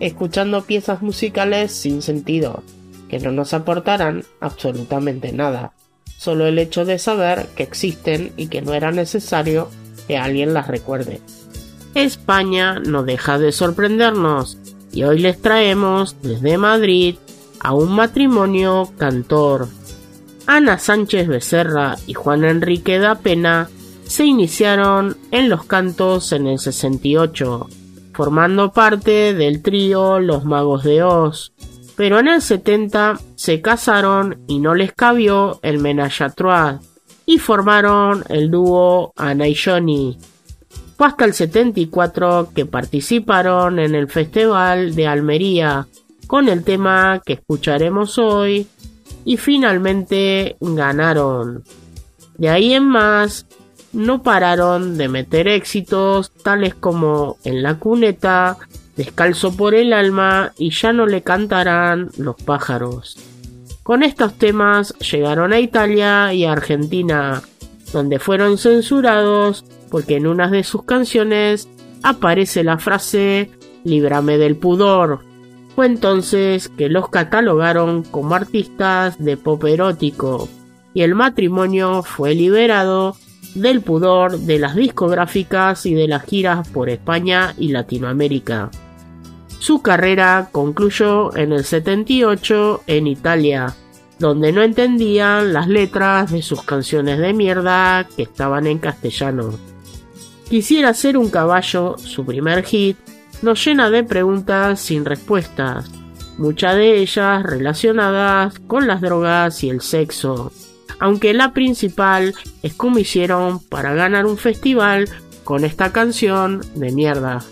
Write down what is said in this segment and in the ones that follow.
escuchando piezas musicales sin sentido, que no nos aportarán absolutamente nada, solo el hecho de saber que existen y que no era necesario que alguien las recuerde. España no deja de sorprendernos y hoy les traemos desde Madrid a un matrimonio cantor. Ana Sánchez Becerra y Juan Enrique da Pena se iniciaron en los cantos en el 68, formando parte del trío Los Magos de Oz. Pero en el 70 se casaron y no les cabió el menage à trois y formaron el dúo Ana y Johnny. Fue hasta el 74 que participaron en el Festival de Almería con el tema que escucharemos hoy y finalmente ganaron. De ahí en más, no pararon de meter éxitos tales como En la cuneta, Descalzo por el alma y Ya no le cantarán los pájaros. Con estos temas llegaron a Italia y a Argentina, donde fueron censurados porque en una de sus canciones aparece la frase Líbrame del pudor. Fue entonces que los catalogaron como artistas de pop erótico y el matrimonio fue liberado del pudor de las discográficas y de las giras por España y Latinoamérica. Su carrera concluyó en el 78 en Italia, donde no entendían las letras de sus canciones de mierda que estaban en castellano. Quisiera ser un caballo, su primer hit, nos llena de preguntas sin respuestas, muchas de ellas relacionadas con las drogas y el sexo, aunque la principal es cómo hicieron para ganar un festival con esta canción de mierda.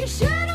you should